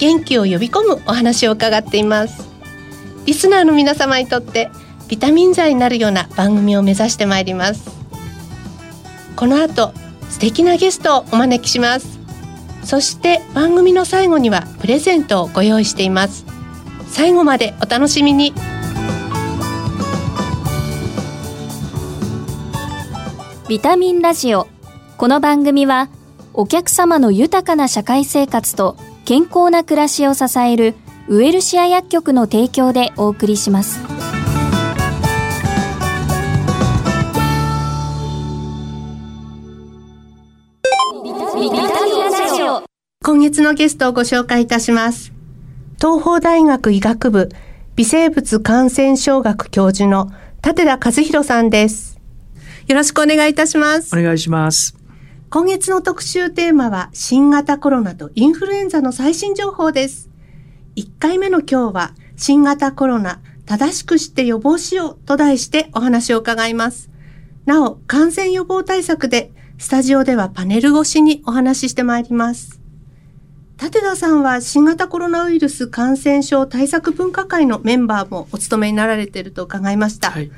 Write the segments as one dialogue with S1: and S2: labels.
S1: 元気を呼び込むお話を伺っています。リスナーの皆様にとってビタミン剤になるような番組を目指してまいります。この後素敵なゲストをお招きします。そして番組の最後にはプレゼントをご用意しています。最後までお楽しみに。
S2: ビタミンラジオ。この番組はお客様の豊かな社会生活と健康な暮らしを支えるウエルシア薬局の提供でお送りします。
S1: 今月のゲストをご紹介いたします。東邦大学医学部微生物感染症学教授の立田和弘さんです。よろしくお願いいたします。
S3: お願いします
S1: 今月の特集テーマは新型コロナとインフルエンザの最新情報です。1回目の今日は新型コロナ正しく知って予防しようと題してお話を伺います。なお感染予防対策でスタジオではパネル越しにお話ししてまいります。立田さんは新型コロナウイルス感染症対策分科会のメンバーもお務めになられていると伺いました、はい、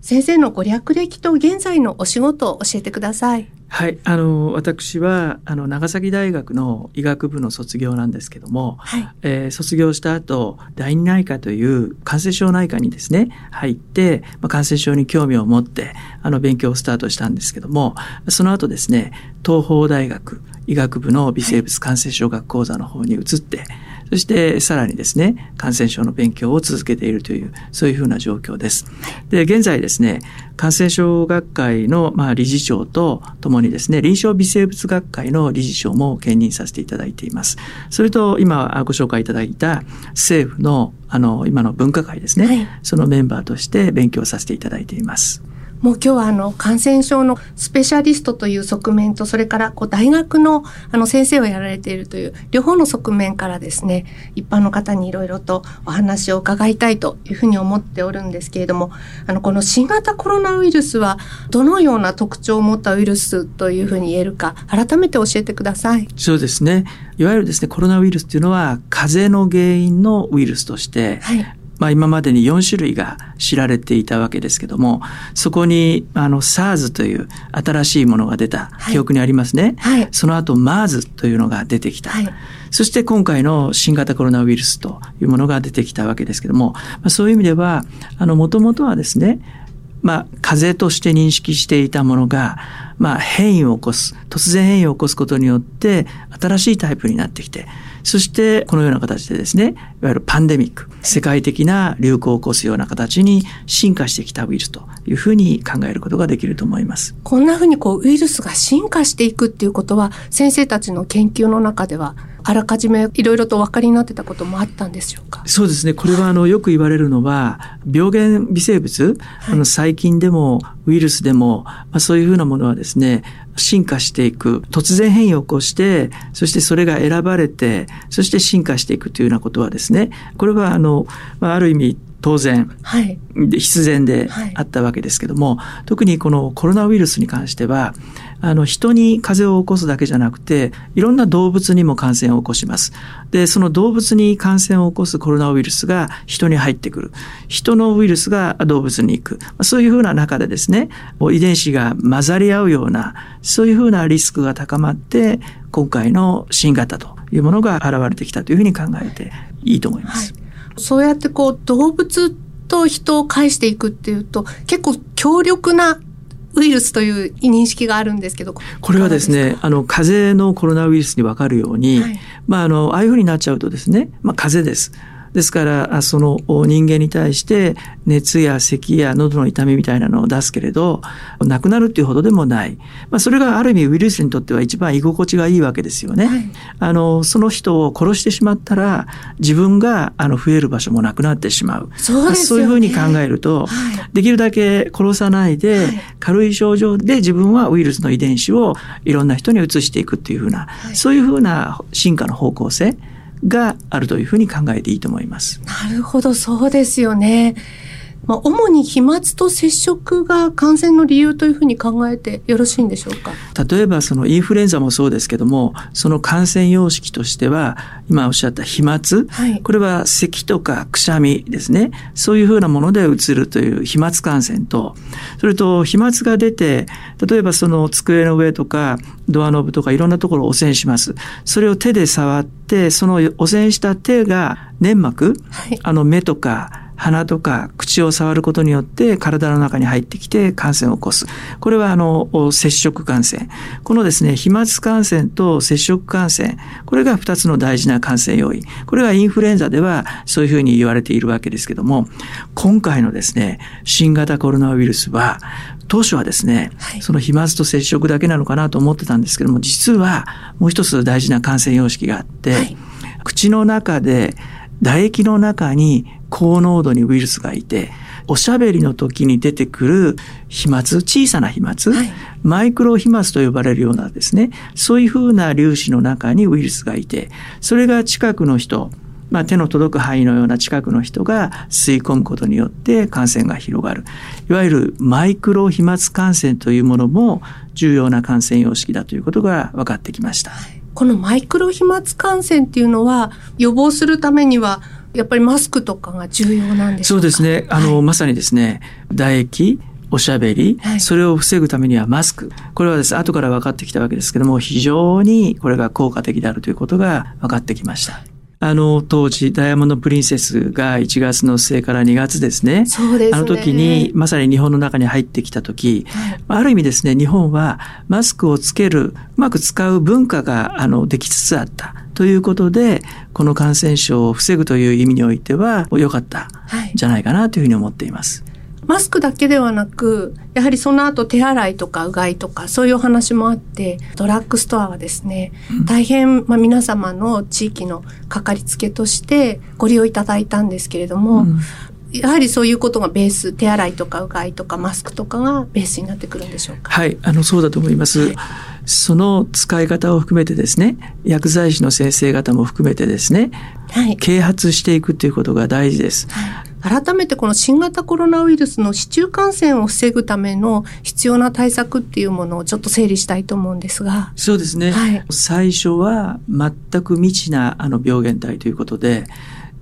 S1: 先生のご略歴と現在のお仕事を教えてください。
S3: はい、あの私はあの長崎大学の医学部の卒業なんですけども、はい、えー、卒業した後第二内科という感染症内科にですね入って、まあ、感染症に興味を持ってあの勉強をスタートしたんですけどもその後ですね東邦大学医学部の微生物感染症学講座の方に移って、はいそしてさらにですね、感染症の勉強を続けているという、そういうふうな状況です。で、現在ですね、感染症学会の、まあ、理事長とともにですね、臨床微生物学会の理事長も兼任させていただいています。それと、今ご紹介いただいた政府の、あの、今の分科会ですね、はい、そのメンバーとして勉強させていただいています。
S1: もう今日はあの感染症のスペシャリストという側面と、それからこう大学のあの先生をやられているという両方の側面からですね、一般の方にいろいろとお話を伺いたいというふうに思っておるんですけれども、あのこの新型コロナウイルスはどのような特徴を持ったウイルスというふうに言えるか、改めて教えてください。
S3: そうですね。いわゆるですね、コロナウイルスというのは風邪の原因のウイルスとして、はい、まあ、今までに4種類が知られていたわけですけどもそこにあの SARS という新しいものが出た記憶にありますね、はい。はい、その後 MERS というのが出てきた、はい、そして今回の新型コロナウイルスというものが出てきたわけですけども、まあ、そういう意味ではもともとはですねまあ、風邪として認識していたものが、まあ、変異を起こす、突然変異を起こすことによって、新しいタイプになってきて、そしてこのような形でですね、いわゆるパンデミック、世界的な流行を起こすような形に進化してきたウイルスというふうに考えることができると思います。
S1: こんなふうにこうウイルスが進化していくっていうことは、先生たちの研究の中ではあらかじめいろいろとお分かりになってたこともあったんでしょうか？
S3: そうですね。これはあのよく言われるのは、病原微生物、はい、あの細菌でもウイルスでも、まあ、そういうふうなものはですね、進化していく、突然変異を起こして、そしてそれが選ばれて、そして進化していくというようなことはですね、これはあの、まあ、ある意味当然、はい、必然であったわけですけども、はい、特にこのコロナウイルスに関しては、あの人に風邪を起こすだけじゃなくて、いろんな動物にも感染を起こします。で、その動物に感染を起こすコロナウイルスが人に入ってくる。人のウイルスが動物に行く。そういうふうな中でですね、遺伝子が混ざり合うような、そういうふうなリスクが高まって、今回の新型というものが現れてきたというふうに考えていいと思います。はい
S1: そうやってこう動物と人を介していくっていうと結構強力なウイルスという認識があるんですけど
S3: これはですねあの風邪のコロナウイルスに分かるように、はい、まああのああいうふうになっちゃうとですね、まあ、風邪ですですから、その人間に対して熱や咳や喉の痛みみたいなのを出すけれど、なくなるっていうほどでもない。まあ、それがある意味ウイルスにとっては一番居心地がいいわけですよね。はい、あの、その人を殺してしまったら、自分があの増える場所もなくなってしまう。
S1: そう、ね、
S3: そういうふうに考えると、はい、できるだけ殺さないで、軽い症状で自分はウイルスの遺伝子をいろんな人に移していくっていうふうな、はい、そういうふうな進化の方向性。があるというふうに考えていいと思います。
S1: なるほど、そうですよね。まあ、主に飛沫と接触が感染の理由というふうに考えてよろしいんでしょうか？
S3: 例えばそのインフルエンザもそうですけどもその感染様式としては今おっしゃった飛沫、はい、これは咳とかくしゃみですね。そういうふうなものでうつるという飛沫感染と。それと飛沫が出て例えばその机の上とかドアノブとかいろんなところを汚染します。それを手で触ってその汚染した手が粘膜、はい、あの目とか鼻とか口を触ることによって体の中に入ってきて感染を起こす。これはあの、接触感染。このですね、飛沫感染と接触感染。これが2つの大事な感染要因。これがインフルエンザではそういうふうに言われているわけですけども、今回のですね、新型コロナウイルスは、当初はですね、はい、その飛沫と接触だけなのかなと思ってたんですけども、実はもう一つ大事な感染様式があって、はい、口の中で唾液の中に高濃度にウイルスがいて、おしゃべりの時に出てくる飛沫、小さな飛沫、はい、マイクロ飛沫と呼ばれるようなですね、そういうふうな粒子の中にウイルスがいて、それが近くの人、まあ、手の届く範囲のような近くの人が吸い込むことによって感染が広がる。いわゆるマイクロ飛沫感染というものも重要な感染様式だということが分かってきました。
S1: このマイクロ飛沫感染っていうのは予防するためにはやっぱりマスクとかが重要なんで
S3: すそうですね。あの、はい、まさにですね、唾液、おしゃべり、はい、それを防ぐためにはマスク。これはですね、後から分かってきたわけですけども、非常にこれが効果的であるということが分かってきました。あの当時ダイヤモンドプリンセスが1月の末から2月ですね。
S1: そうですね。
S3: あの時にまさに日本の中に入ってきた時、はい、ある意味ですね、日本はマスクをつける、うまく使う文化があのできつつあった。ということで、この感染症を防ぐという意味においては良かったんじゃないかなというふうに思っています。はい
S1: マスクだけではなく、やはりその後手洗いとかうがいとかそういうお話もあって、ドラッグストアはですね、うん、大変、まあ、皆様の地域のかかりつけとしてご利用いただいたんですけれども、うん、やはりそういうことがベース、手洗いとかうがいとかマスクとかがベースになってくるんでしょうか？
S3: はい、あのそうだと思います。はいその使い方を含めてですね、薬剤師の先生方も含めてですね、はい、啓発していくということが大事です。
S1: はい改めてこの新型コロナウイルスの市中感染を防ぐための必要な対策っていうものをちょっと整理したいと思うんですが。
S3: そうですね。はい、最初は全く未知なあの病原体ということで、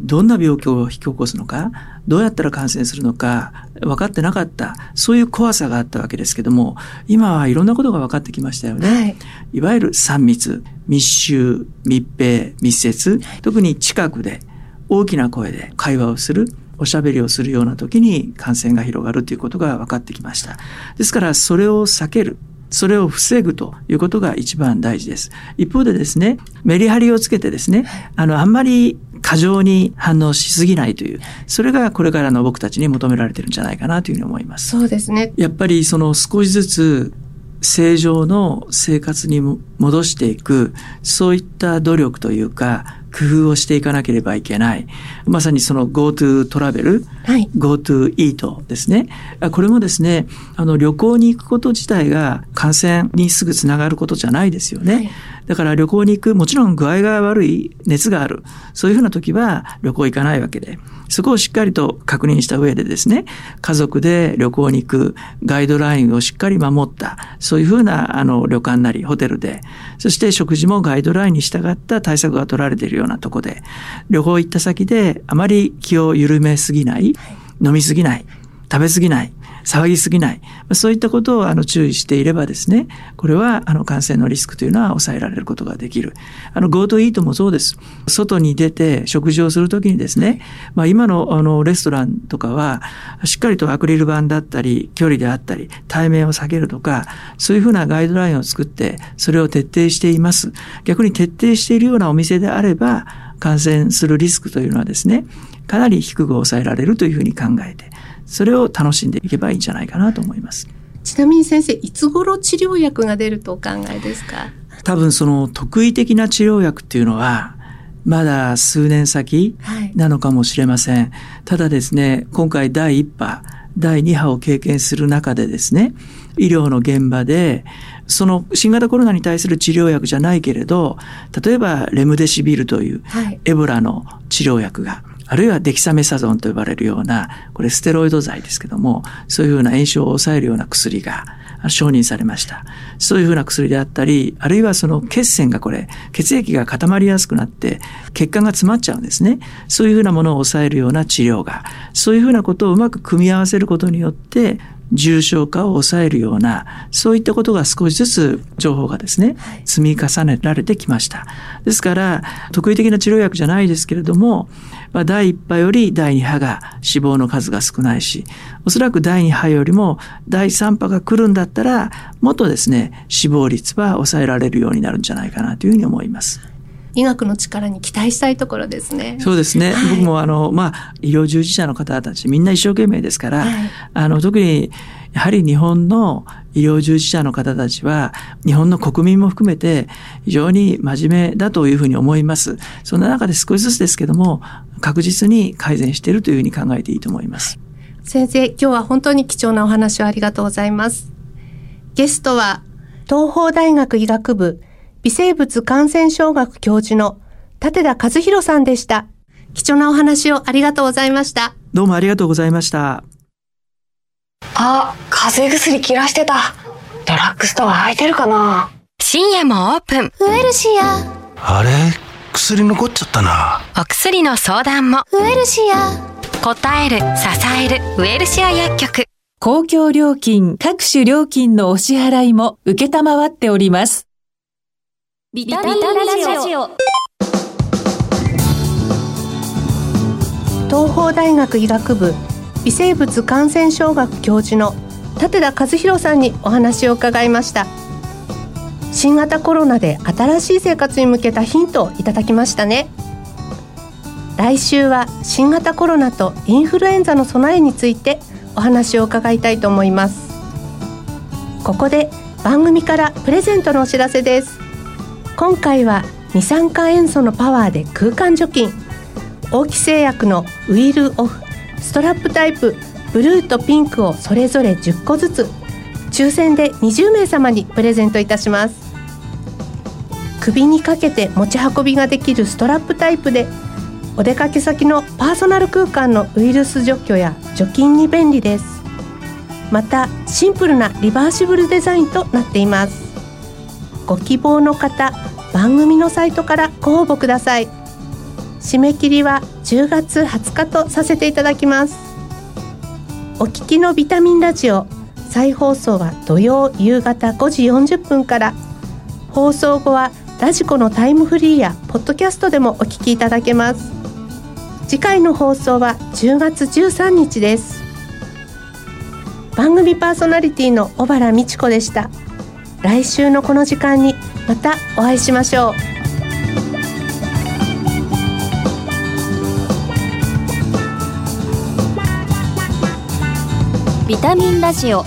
S3: どんな病気を引き起こすのか、どうやったら感染するのか、分かってなかった、そういう怖さがあったわけですけども、今はいろんなことが分かってきましたよね。はい、いわゆる3密、密集、密閉、密接、特に近くで大きな声で会話をする。おしゃべりをするような時に感染が広がるということが分かってきました。ですからそれを避ける。それを防ぐということが一番大事です。一方でですね、メリハリをつけてですね、あの、あんまり過剰に反応しすぎないという、それがこれからの僕たちに求められてるんじゃないかなというふうに思います。
S1: そうですね。
S3: やっぱりその少しずつ正常の生活に戻していく、そういった努力というか、工夫をしていかなければいけない。まさにその GoTo トラベル、はい、GoTo イートですね。これもですね、あの旅行に行くこと自体が感染にすぐつながることじゃないですよね。はいだから旅行に行く、もちろん具合が悪い、熱がある、そういうふうな時は旅行行かないわけで、そこをしっかりと確認した上でですね、家族で旅行に行くガイドラインをしっかり守った、そういうふうなあの旅館なりホテルで、そして食事もガイドラインに従った対策が取られているようなとこで、旅行行った先であまり気を緩めすぎない、飲みすぎない、食べすぎない、騒ぎすぎない。そういったことをあの注意していればですね、これはあの感染のリスクというのは抑えられることができる。あの GoTo イートもそうです。外に出て食事をするときにですね、まあ、今のあのレストランとかは、しっかりとアクリル板だったり、距離であったり、対面を避けるとか、そういうふうなガイドラインを作って、それを徹底しています。逆に徹底しているようなお店であれば、感染するリスクというのはですね、かなり低く抑えられるというふうに考えて、それを楽しんでいけばいいんじゃないかなと思います。
S1: ちなみに先生、いつ頃治療薬が出るとお考えですか？
S3: 多分その特異的な治療薬っていうのは、まだ数年先なのかもしれません。はい、ただですね、今回第1波、第2波を経験する中でですね、医療の現場で、その新型コロナに対する治療薬じゃないけれど、例えばレムデシビルというエボラの治療薬が、あるいはデキサメサゾンと呼ばれるような、これステロイド剤ですけども、そういうふうな炎症を抑えるような薬が承認されました。そういうふうな薬であったり、あるいはその血栓がこれ、血液が固まりやすくなって、血管が詰まっちゃうんですね。そういうふうなものを抑えるような治療が、そういうふうなことをうまく組み合わせることによって、重症化を抑えるような、そういったことが少しずつ情報がですね、積み重ねられてきました。ですから、特異的な治療薬じゃないですけれども、まあ、第1波より第2波が死亡の数が少ないし、おそらく第2波よりも第3波が来るんだったら、もっとですね、死亡率は抑えられるようになるんじゃないかなというふうに思います。
S1: 医学の力に期待したいところですね。
S3: そうですね。はい、僕もあの、まあ、医療従事者の方たちみんな一生懸命ですから、はい、あの、特にやはり日本の医療従事者の方たちは、日本の国民も含めて非常に真面目だというふうに思います。そんな中で少しずつですけども、確実に改善しているというふうに考えていいと思います。
S1: 先生、今日は本当に貴重なお話をありがとうございます。ゲストは、東邦大学医学部微生物感染症学教授の立田和弘さんでした。貴重なお話をありがとうございました。
S3: どうもありがとうございました。
S4: あ、風邪薬切らしてた。ドラッグストア空いてるかな
S5: 深夜もオープン。
S6: ウエルシア。
S7: あれ？薬残っちゃったな。
S5: お薬の相談も。
S6: ウエルシア。
S5: 答える、支える、ウエルシア薬局。
S8: 公共料金、各種料金のお支払いも受けたまわっております。
S2: ビタミンラジオ
S1: 東邦大学医学部微生物感染症学教授の立田和弘さんにお話を伺いました新型コロナで新しい生活に向けたヒントをいただきましたね。来週は新型コロナとインフルエンザの備えについてお話を伺いたいと思います。ここで番組からプレゼントのお知らせです。今回は二酸化塩素のパワーで空間除菌。大木製薬のウィールオフ。ストラップタイプ。ブルーとピンクをそれぞれ10個ずつ。抽選で20名様にプレゼントいたします。首にかけて持ち運びができるストラップタイプでお出かけ先のパーソナル空間のウイルス除去や除菌に便利です。またシンプルなリバーシブルデザインとなっています。ご希望の方番組のサイトからご応募ください。締め切りは10月20日とさせていただきます。お聞きのビタミンラジオ再放送は土曜夕方5時40分から。放送後はラジコのタイムフリーやポッドキャストでもお聞きいただけます。次回の放送は10月13日です。番組パーソナリティの小原美智子でした。来週のこの時間にまたお会いしましょう。
S2: ビタミンラジオ